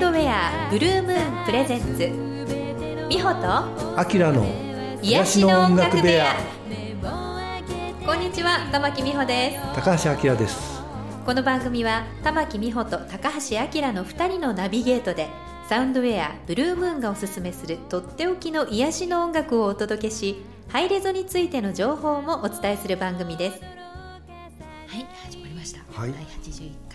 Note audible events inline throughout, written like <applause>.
ウンドウェアブルームーンプレゼンツ美穂とアキラの癒しの音楽部屋。こんにちは玉木美穂です。高橋明です。この番組は玉木美穂と高橋明の2人のナビゲートでサウンドウェアブルームーンがおすすめするとっておきの癒しの音楽をお届けしハイレゾについての情報もお伝えする番組です。はい始まりました、はい。第81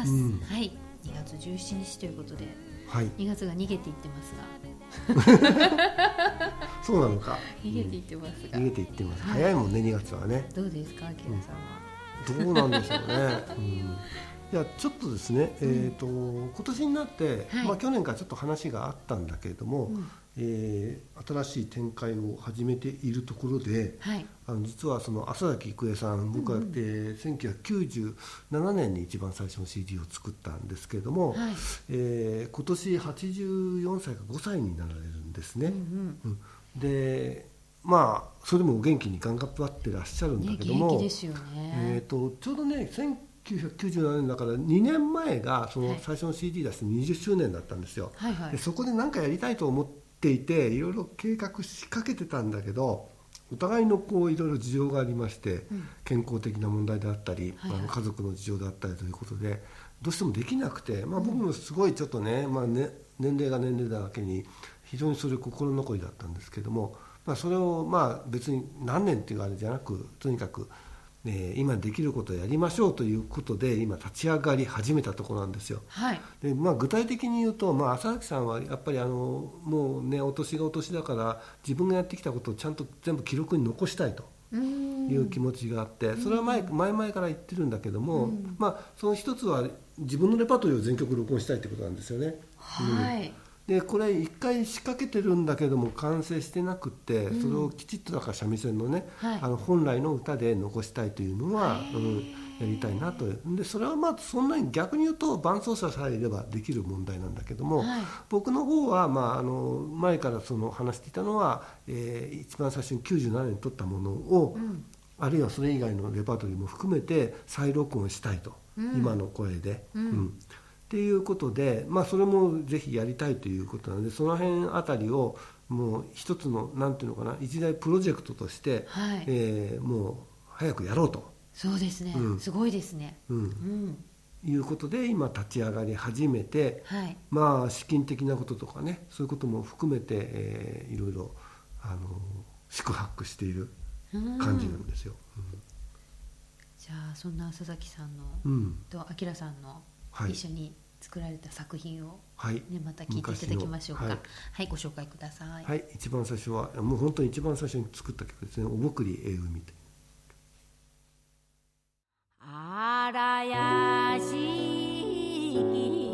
ます、うん。はい。2月17日ということではい。2月が逃げていってますが。<laughs> そうなのか。<laughs> 逃げていってますが、逃げていってます。はい。早いもんね2月はね。どうですか、あきらさんは？どうなんでしょうね、うん、<laughs> いやちょっとですね、えっ、と今年になって、はい。まあ去年からちょっと話があったんだけれども、うんえー新しい展開を始めているところで、はい、あの実はその浅崎郁恵さん僕は、うん。うんえー1997年に一番最初の CD を作ったんですけれども、はい、えー今年84歳か5歳になられるんですね、うんうんでまあそれでもお元気に頑張ってらっしゃるうんん、ね、だけども、元気ですよえー、ね。とちょうどね1997年だから2年前がそはい。の最初の CD 出して20周年だったんですよ、はいはい。で。そこで何かやりたいと思っていていろいろ計画しかけてたんだけどお互いのこういろいろ事情がありまして、うん。健康的な問題であったり、はいはい。あの家族の事情であったりということでどうしてもできなくて、まあ、僕もすごいちょっとね,、まあ、ね年齢が年齢だけに非常にそれ心残りだったんですけども、まあ、それをまあ別に何年っていうあれじゃなくとにかく、えー今できることをやりましょうということで今立ち上がり始めたところなんですよ。はい。でまあ、具体的に言うと、まあ、浅崎さんはやっぱりあのもうねお年がお年だから自分がやってきたことをちゃんと全部記録に残したいと。いう気持ちがあって、それは前前々から言ってるんだけども、うんまあ、その一つは自分のレパートリーを全曲録音したいってことなんですよね。はい。でこれ一回仕掛けてるんだけども完成してなくって、うん。それをきちっとだから三味線のね、はい。あの本来の歌で残したいというのは、うん、やりたいなと。でそれはまあそんなに逆に言うと伴奏者さえいればできる問題なんだけども、はい。僕の方は、まあ、あの前からその話していたのは、えー一番最初に97年に撮ったものを、うん。あるいはそれ以外のレパートリーも含めて再録音したいと、うん。今の声で。うんっていうことで、まあ、それもぜひやりたいということなのでその辺あたりをもう一つのなんていうのかな一大プロジェクトとして、はいえーもう早くやろうと、そうですね、うんすごいですね。うんうん。いうことで今立ち上がり始めて、はい。まあ資金的なこととかねそういうことも含めて、えーいろいろあの宿泊しているうん感じなんですよ。じゃあ、そんな佐々木さんの。うんうんと、あきらさんの。はい一緒に作られた作品を。はいね、また聞いていただきましょうか。は昔のい、ご紹介ください。はい、一番最初はもう本当に一番最初に作った曲ですね「おぼくりえうみ」あらやしき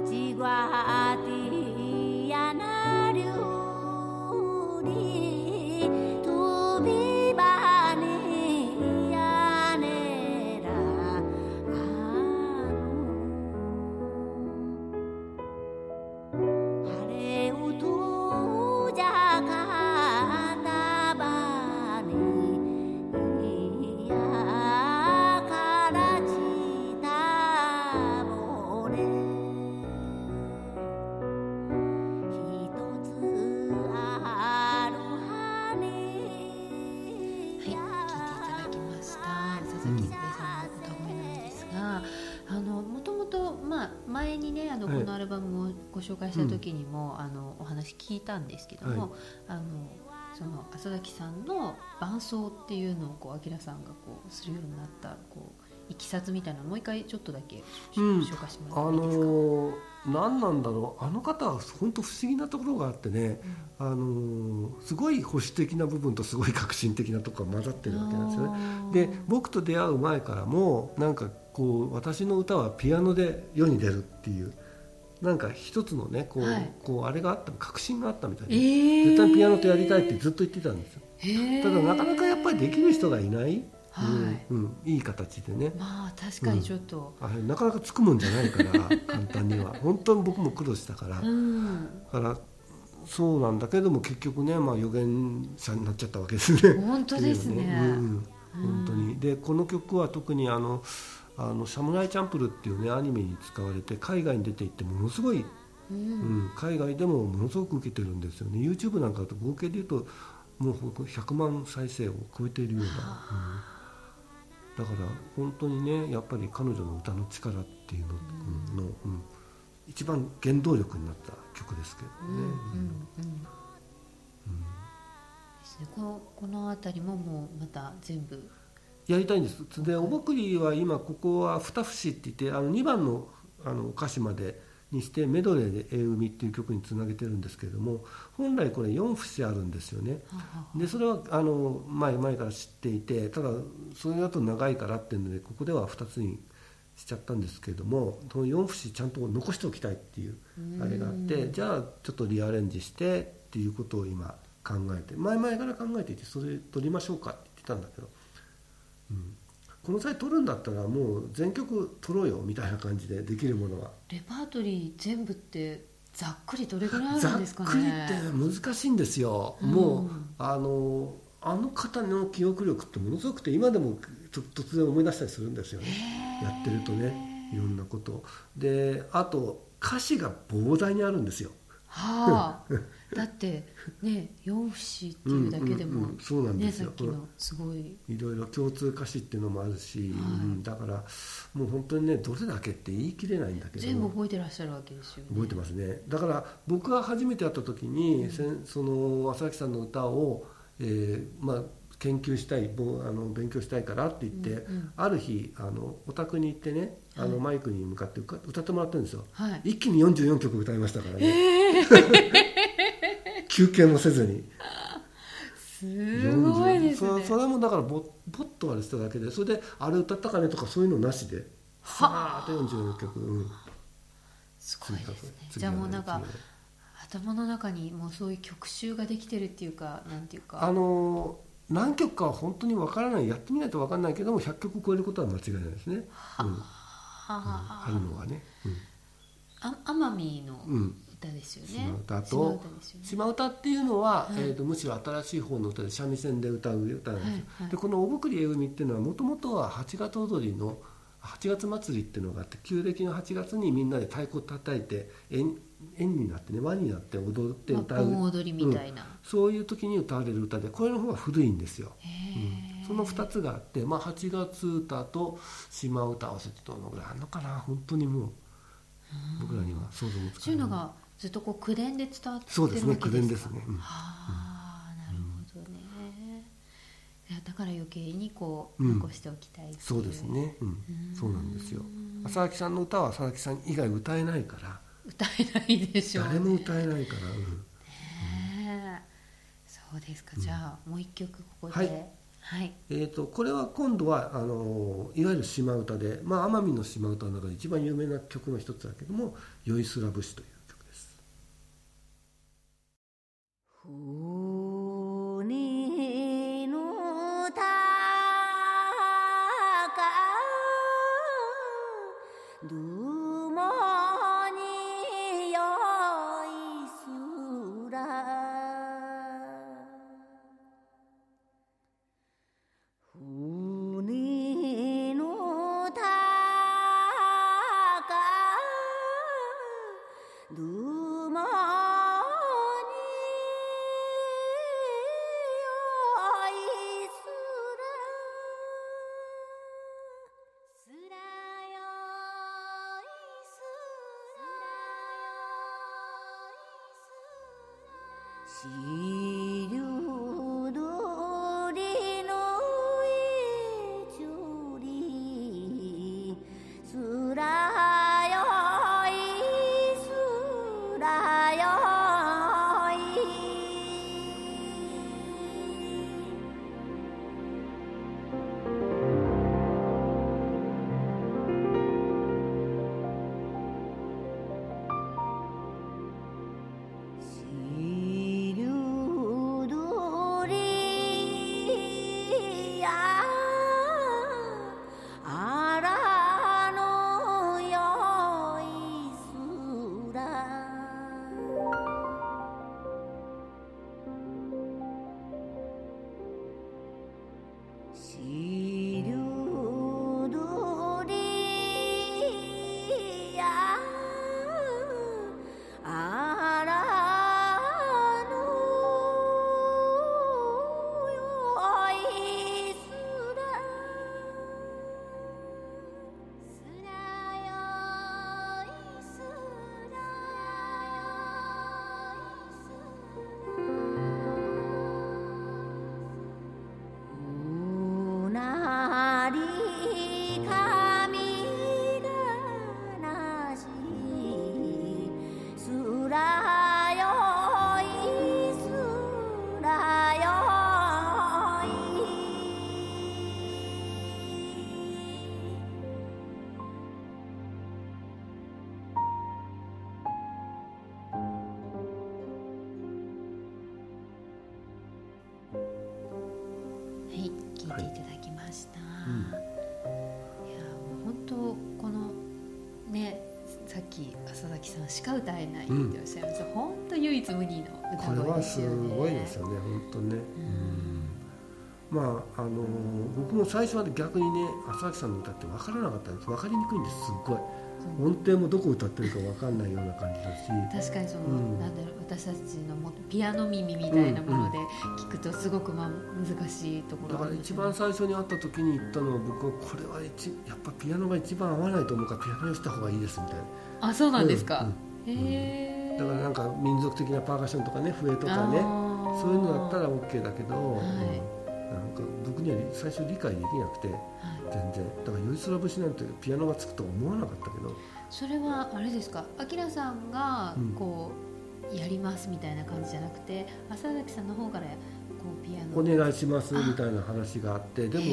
阿吉瓜阿。話聞いたんですけども、はい。あのその浅崎さんの伴奏っていうのをこう明さんがこうするようになったこういきさつみたいなのをもう一回ちょっとだけ、うん。紹介してもあらっていいですか、のー何なんだろう。あの方は本当不思議なところがあってね、あのーすごい保守的な部分とすごい革新的なところが混ざってるわけなんですよね。で僕と出会う前からもなんかこう私の歌はピアノで世に出るっていうなんか一つのねこう,、はい。こうあれがあった確信があったみたいえで、ー。絶対ピアノとやりたいってずっと言ってたんですよ。へー。ただなかなかやっぱりできる人がいない、はい。うんうん、いい形でね。まあ確かにちょっと、あれなかなかつくもんじゃないから簡単には。<laughs> 本当に僕も苦労したから、うん。だからそうなんだけども結局ね、まあ、預言者になっちゃったわけですね。本当ですね。っていううん。本当に。でこの曲は特にあの「あのサムライチャンプル」っていうねアニメに使われて海外に出ていってものすごい、ううんん、海外でもものすごく受けてるんですよね。YouTube なんかだと合計で言うともう100万再生を超えているような、うん、だから本当にねやっぱり彼女の歌の力っていうのの、うん一番原動力になった曲ですけどね。うんこのこの辺りももうまた全部やりたいんです。でおぼくりは今ここは二節って言ってあの2番のあの歌詞までにしてメドレーで「え海」っていう曲につなげてるんですけれども本来これ4節あるんですよね。でそれはあの前前から知っていてただそれだと長いからっていうのでここでは2つにしちゃったんですけれどもその4節ちゃんと残しておきたいっていうあれがあってじゃあちょっとリアレンジしてっていうことを今考えて前々から考えていてそれ取りましょうかって言ってたんだけど、うん、この際取るんだったらもう全曲取ろうよみたいな感じでできるものは。レパートリー全部ってざっくりどれぐらいあざっるんですかね。<laughs> くりって難しいんですよ、うん。もうあのあの方の記憶力ってものすごくて今でもと突然思い出したりするんですよね。やってるとねいろんなこと。をであと歌詞が膨大にあるんですよ。はあ <laughs> だってね四節っていうだけでもうんうんうんそうなんですよ。ねさっきのすごい。いろいろ共通歌詞っていうのもあるし、はい。うんだからもう本当にねどれだけって言い切れないんだけど。全部覚えてらっしゃるわけですよね。覚えてますね。だから僕が初めて会った時に、せん。その浅木さんの歌を、えーまあ、研究したいぼあの勉強したいからって言って、うんうんある日あのお宅に行ってねあのはいマイクに向かって歌歌ってもらってるんですよ。はい。一気に44曲歌いましたからね、休憩もせずに。すごいですね。そそれもだからぼぼっと割れてただけでそれであれ歌ったかねとかそういうのなしで。さーっと44曲、うん、すごいですね。次じゃあもうなんか次頭の中にもうそういう曲集ができてるっていうかなんていうか。あの何曲かは本当にわからない。やってみないとわからないけども100曲超えることは間違いないですね、うん。はあるのはね、あ奄美のうんうん、歌ですよね。島歌島と島歌っていうのは、はい。えー、とむしろ新しい方の歌で三味線で歌う歌なんですよ、でこの「おぼくりえ海」っていうのはもともとは8月踊りの8月祭りっていうのがあって旧暦の8月にみんなで太鼓叩いて円円になってね輪になって踊ってまあ歌う、盆踊りみたいな、そういう時に歌われる歌でこれの方が古いんですよ、へうん。えその2つがあって、まあ、8月歌と島歌合わせてどのぐらいあるのかな本当にもう僕らには想像もつかない。そういうのがずっとこう口伝で伝わってるそうですね口伝ですすね、うん。はあなるほどね、いやだから余計にこううん。残しておきたいっていそうですね、うん。うん。そうなんですよ。浅木さんの歌は浅木さん以外歌えないから。歌えないでしょうね。誰も歌えないから、うん。ねえ。そうですか、じゃあもう一曲ここで。はい。はい、えー、とこれは今度はあのいわゆる島唄で、まあ、奄美の島唄の中で一番有名な曲の一つだけども「酔いすら節」という Ooh. 咦聞いてい。ただきました、うん。いやもう本当このねさっき浅崎さんしか歌えないっておっしゃいました、本当唯一無二の歌声ですよね。すごいですよね本当ね、まああの僕も最初は逆にね浅崎さんの歌って分からなかったんです。分かりにくいんですすっごい音程もどこ歌ってるか分かんないような感じだし。確かにその、うん。なんだろう。私たちのもピアノ耳みたいなもので聞くとすごくまあ難しいところだから一番最初に会った時に言ったのは僕はこれは一やっぱピアノが一番合わないと思うからピアノにした方がいいですみたいな。あそうなんですか、うん。へえだからなんか民族的なパーカッションとかね笛とかねそういうのだったら OK だけど、はい。うんなんか僕には最初理解できなくてはい。全然。だから「酔い空節」なんてピアノがつくとは思わなかったけど。それはあれですか？あきらさんがうん。こう、やりますみたいな感じじゃなくて浅崎さんの方からこうピアノ。お願いしますみたいな話があってでも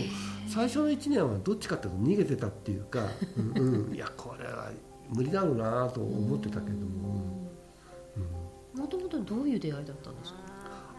最初の1年はどっちかっていうと逃げてたっていうか、<laughs> うんうん、いやこれは無理だろうなと思ってたけども、うん。もともとどういう出会いだったんですか？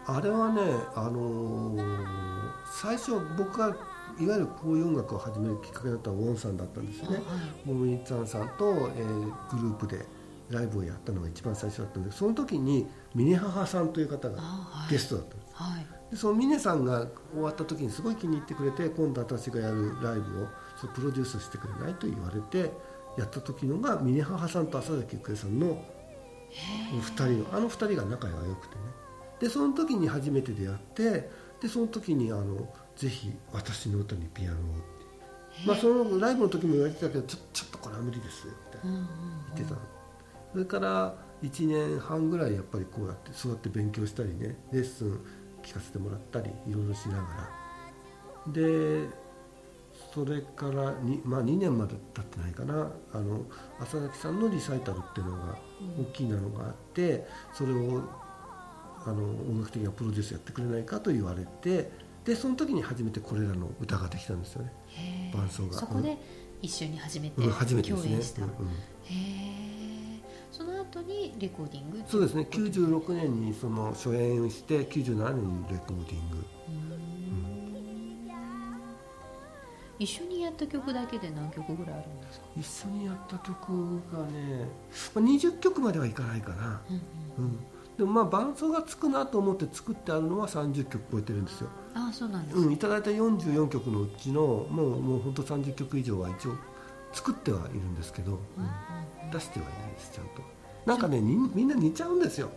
あれはね、あのー最初僕がいわゆるこういう音楽を始めるきっかけだったのはウォンさんだったんですよね。モムイッツァンさんと、えーグループでライブをやったのが一番最初だったんでその時に峰母さんという方がゲストだったんです。はい。でその峰さんが終わった時にすごい気に入ってくれて今度私がやるライブをちょっとプロデュースしてくれないと言われてやった時のが峰母さんと浅崎ゆくえさんの2人のあの2人が仲が良くてね。でその時に初めて出会ってでその時にあのぜひ私の歌にピアノをって、まあ、そのライブの時も言われてたけどちょちょっとこれは無理ですよみたいな言ってたの。それから1年半ぐらいやっぱりこうやってそうやって勉強したりねレッスン聞かせてもらったりいろいろしながら。でそれからに、まあ、2年まで経ってないかな。あの浅崎さんのリサイタルっていうのが大きなのがあってそれをあの音楽的なプロデュースやってくれないかと言われてでその時に初めてこれらの歌ができたんですよね。伴奏が。そこで一緒に初めてうん初めてですね。共演した、うんうん。へえその後にレコーディングそうですね。っていこと96年にその初演して97年にレコーディング。一緒にやった曲だけで何曲ぐらいあるんですか、一緒にやった曲がね、まあ、20曲まではいかないかな、うんうん。うん、でもまあ伴奏がつくなと思って作ってあるのは30曲超えてるんですよ、ああそうなんです、うん、いただいた44曲のうちのもうもう本当30曲以上は一応作ってはいるんですけど、うんうん出してはいないですちゃんと。なんかねにみんな似ちゃうんですよ。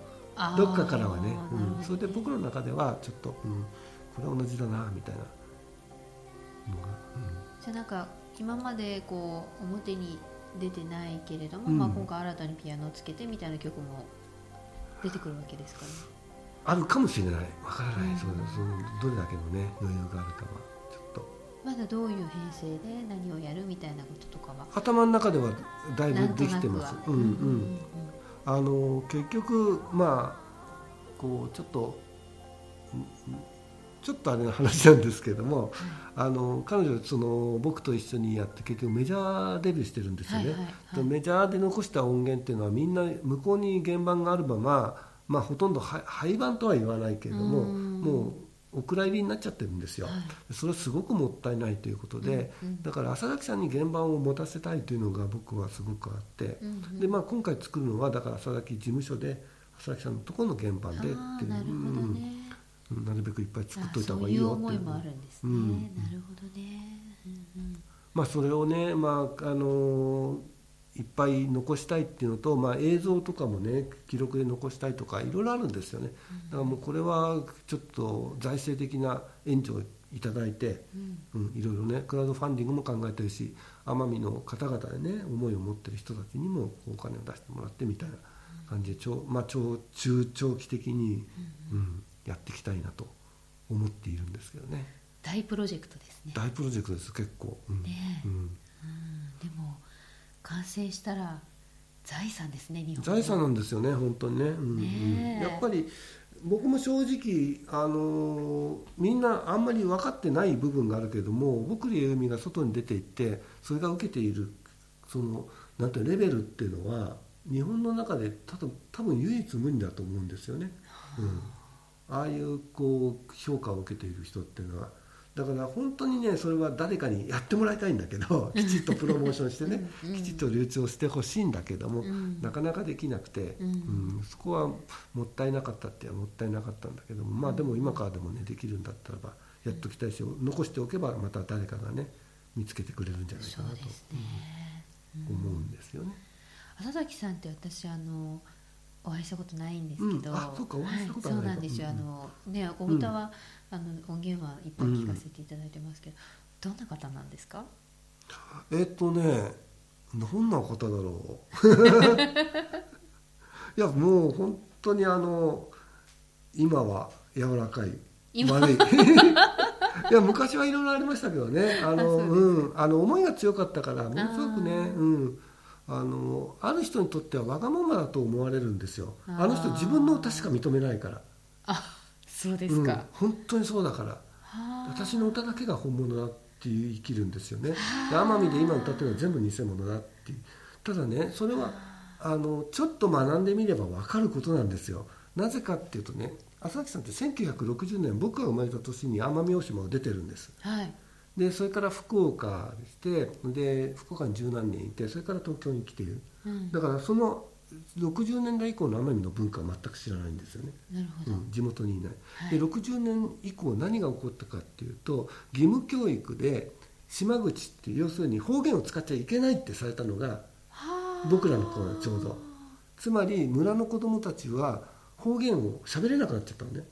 どっかからはね、うん、それで僕の中ではちょっと、うん、これは同じだなみたいな。のが、じゃあなんか今までこう表に出てないけれども、うん。まあ、今回新たにピアノをつけてみたいな曲も出てくるわけですかねあるかもしれない。わからない、うん。そのそのどれだけのね余裕があるかは。ちょっと。まだどういう編成で何をやるみたいなこととかは。頭の中ではだいぶできてます。はうん。うんあの結局まあこうちょっとうんちょっとあれな話なんですけども、あの彼女その僕と一緒にやって結局メジャーデビューしてるんですよね、はいはいはい。でメジャーで残した音源っていうのはみんな向こうに原版があるまま、まあ、ほとんどは廃盤とは言わないけれどもうん。もうお蔵入りになっちゃってるんですよ、はい。それはすごくもったいないということで、うんうんだから浅崎さんに原版を持たせたいというのが僕はすごくあって、うんうん。でまあ、今回作るのはだから浅崎事務所で浅崎さんのところの原版でっていうなるべくいっぱい作っといた方がいいよっていう思いもあるんですね、うんなるほどね、うんうん。まあ、それをね、まああのいっぱい残したいっていうのと、まあ、映像とかもね記録で残したいとかいろいろあるんですよね。だからもうこれはちょっと財政的な援助をいただいて、うん。うん、いろいろねクラウドファンディングも考えてるし奄美の方々でね思いを持ってる人たちにもお金を出してもらってみたいな感じで長,、まあ、長中長期的に、うん、やっていきたいなと思っているんですけどね。大プロジェクトですね、大プロジェクトです結構、うん。ねえ。うん、うん、でも完成したら財産ですね日本の。財産なんですよね本当にね,、うんうん。ねえ。やっぱり僕も正直、あのーみんなあんまり分かってない部分があるけれども僕り由美が外に出ていってそれが受けているそのなんてレベルっていうのは日本の中で多分多分唯一無二だと思うんですよね、うん、ああいうこう評価を受けている人っていうのはだから本当にねそれは誰かにやってもらいたいんだけどきちっとプロモーションしてねうん。きちっと流通をしてほしいんだけども、うん。なかなかできなくて、うん。うんそこはもったいなかったってはもったいなかったんだけどもまあでも今からでもねできるんだったらばやっときたいし残しておけばまた誰かがね見つけてくれるんじゃないかなと思うんですよね。浅崎さんって私あのお会いしたことないんですけど、うん。あそうかお会いしたことはそうなんですよ、うんあのねお歌は、あの音源はいっぱい聞かせていただいてますけど、どんな方なんですか？えっとねどんな方だろう。<laughs> いやもう本当にあの今は柔らかい今？悪い。<laughs> いや昔はいろいろありましたけどね。あのうん、あの思いが強かったからものすごくねうんあのある人にとってはわがままだと思われるんですよ。あの人自分の歌しか認めないから。あそうでうんすか、、本当にそうだから。はあ。私の歌だけが本物だっていう生きるんですよね。で奄美で今歌ってるのは全部偽物だって。いうただねそれはあ。のちょっと学んでみれば分かることなんですよ。なぜかっていうとね浅崎さんって1960年僕が生まれた年に奄美大島を出てるんです。はいでそれから福岡にしてで福岡に十何年いてそれから東京に来ている。うん。だからその60年代以降の奄美の文化は全く知らないんですよね。うん、地元にいない、はい。で60年以降何が起こったかっていうと義務教育で島口って要するに方言を使っちゃいけないってされたのがはあ。僕らの頃ちょうど。つまり村の子供たちは方言を喋れなくなっちゃったのね。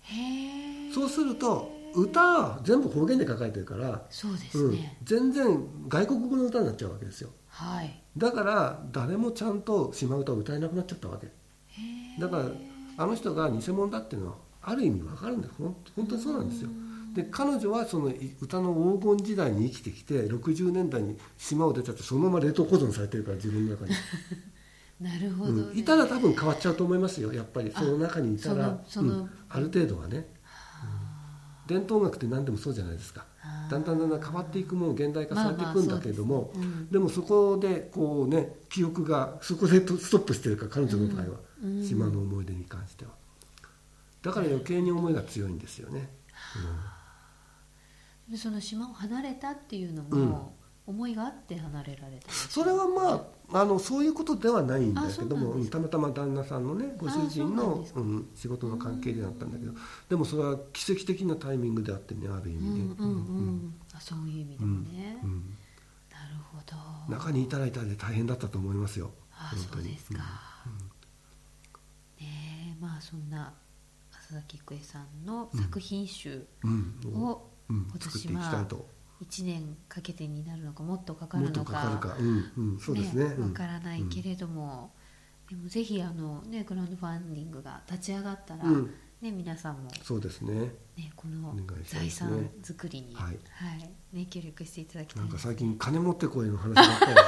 へえ。そうすると歌は全部方言で書かれてるから、そうですうんね、、全然外国語の歌になっちゃうわけですよ。はい。だから誰もちゃんと島唄を歌えなくなっちゃったわけ。へえだからあの人が偽物だっていうのはある意味わかるんです本当にそうなんですよ。で彼女はそのい歌の黄金時代に生きてきて60年代に島を出ちゃってそのまま冷凍保存されてるから自分の中に、<laughs> なるほど、ね。うん。いたら多分変わっちゃうと思いますよ。やっぱりその中にいたら。うん。ある程度はね、伝統楽って何でもそうじゃないですか。だんだんだんだん変わっていくもん現代化されていくんだけれども、まあまあですうん。でもそこでこうね記憶がそこでとストップしてるから彼女の場合は、うん。うん。島の思い出に関しては。だから余計に思いが強いんですよね、でその島を離れたっていうのも、思いがあって離れられたそれはまああのそういうことではないんだけどもたまたま旦那さんのねご主人のうん、仕事の関係でだったんだけどでもそれは奇跡的なタイミングであってねある意味ね、うんうんうん。あそういう意味でもね、うんなるほど。中にいたらいたらで大変だったと思いますよ。あ本当に。そうですか、ねえまあそんな浅崎郁恵さんの作品集うん。うん。をうん今作っていきたいと1年かけてになるのかもっとかかるのか。かるか。うんうんそうですね。わからないけれども、でもぜひあのねクラウドファンディングが立ち上がったら、うん。ね皆さんもそうですね。ねこの財産作りに、はい。ね協力していただきたないんか最近金持ってこいの話ばっかりで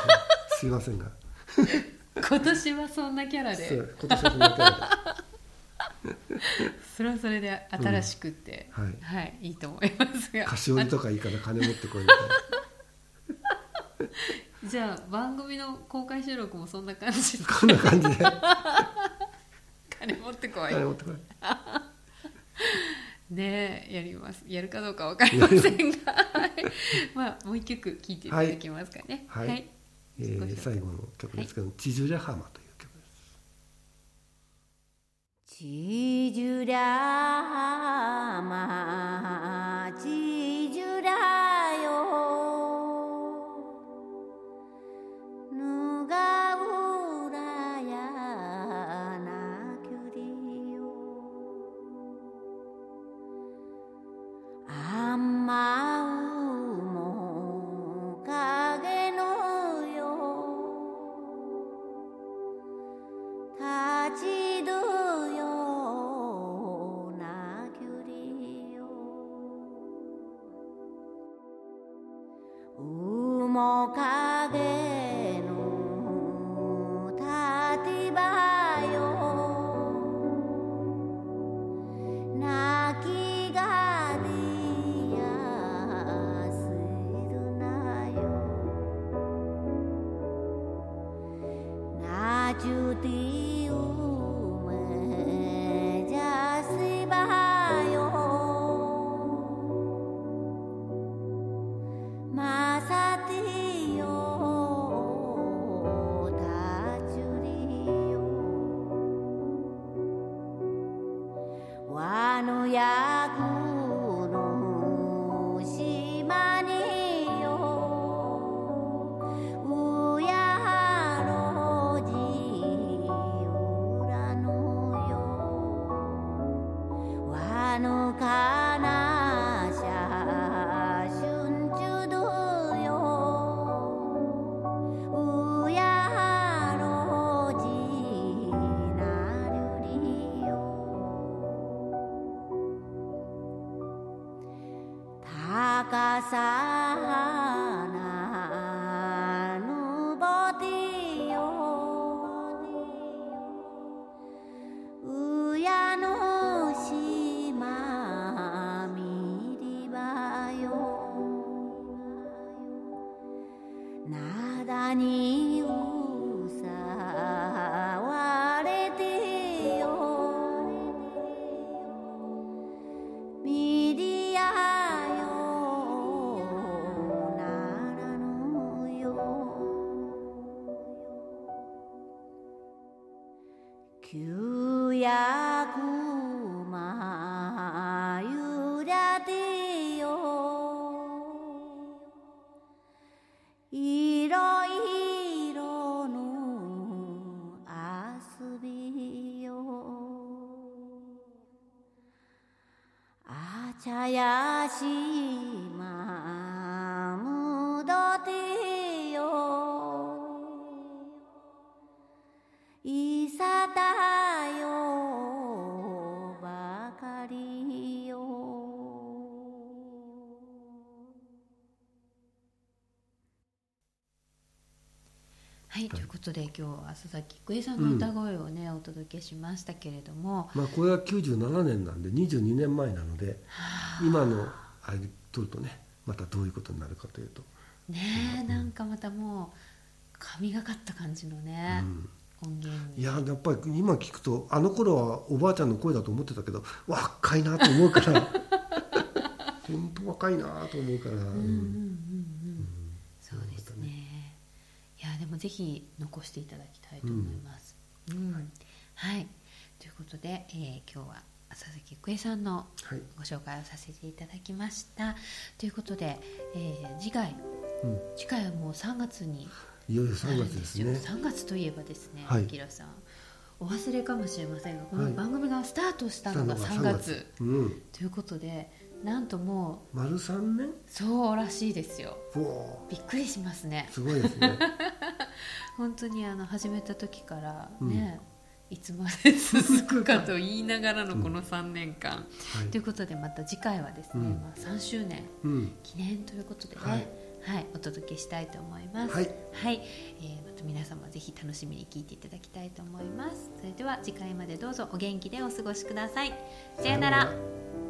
すすいませんが。<laughs> 今年はそんなキャラそでう今年はこんなキャラそれはそれで新しくって、うん。はい。はい、いいと思いますが。で菓子折りとかいいから金持ってこいみたいなじゃあ番組の公開収録もそんな感じで。こんな感じで。<laughs> 金持ってこい。金持ってこい。<laughs> ねえやります。やるかどうかわかりませんが。<laughs> はい。まあもう一曲聴いていただけますかね。はい。えー最後の曲ですけど「千々浜」という曲ですちわはい、ということで今日は佐々木郁恵さんの歌声をね、お届けしましたけれども。まあこれは97年なんで22年前なので今のあれ撮るとねまたどういうことになるかというと、ねえなんかまたもう神がかった感じのね、音源に。いややっぱり今聞くとあの頃はおばあちゃんの声だと思ってたけど若いなと思うから。<laughs> 本当若いなと思うから、うんそうですねでもぜひ残していただきたいと思います、うん。はい。ということで、えー今日は佐々木郁恵さんのはい。ご紹介をさせていただきました。ということで、えー次回。うん、次回はもう3月にいよいよ3なるん月ですねよ。3月といえばですね、はい。あきらさんお忘れかもしれませんがこはい。の番組がスタートしたのが3月、うん。ということでなんともう丸3年？そうらしいですよ。びっくりしますね。すごいですね。<laughs> 本当にあの始めた時からね、いつまで続くかと言いながらのこの3年間、はい。ということでまた次回はですね、うん。まあ、3周年うん。記念ということでね、ははいいお届けしたいと思います。はいはいえーまた皆様ぜひ楽しみに聞いていただきたいと思います。それでは次回までどうぞお元気でお過ごしください。さようなら。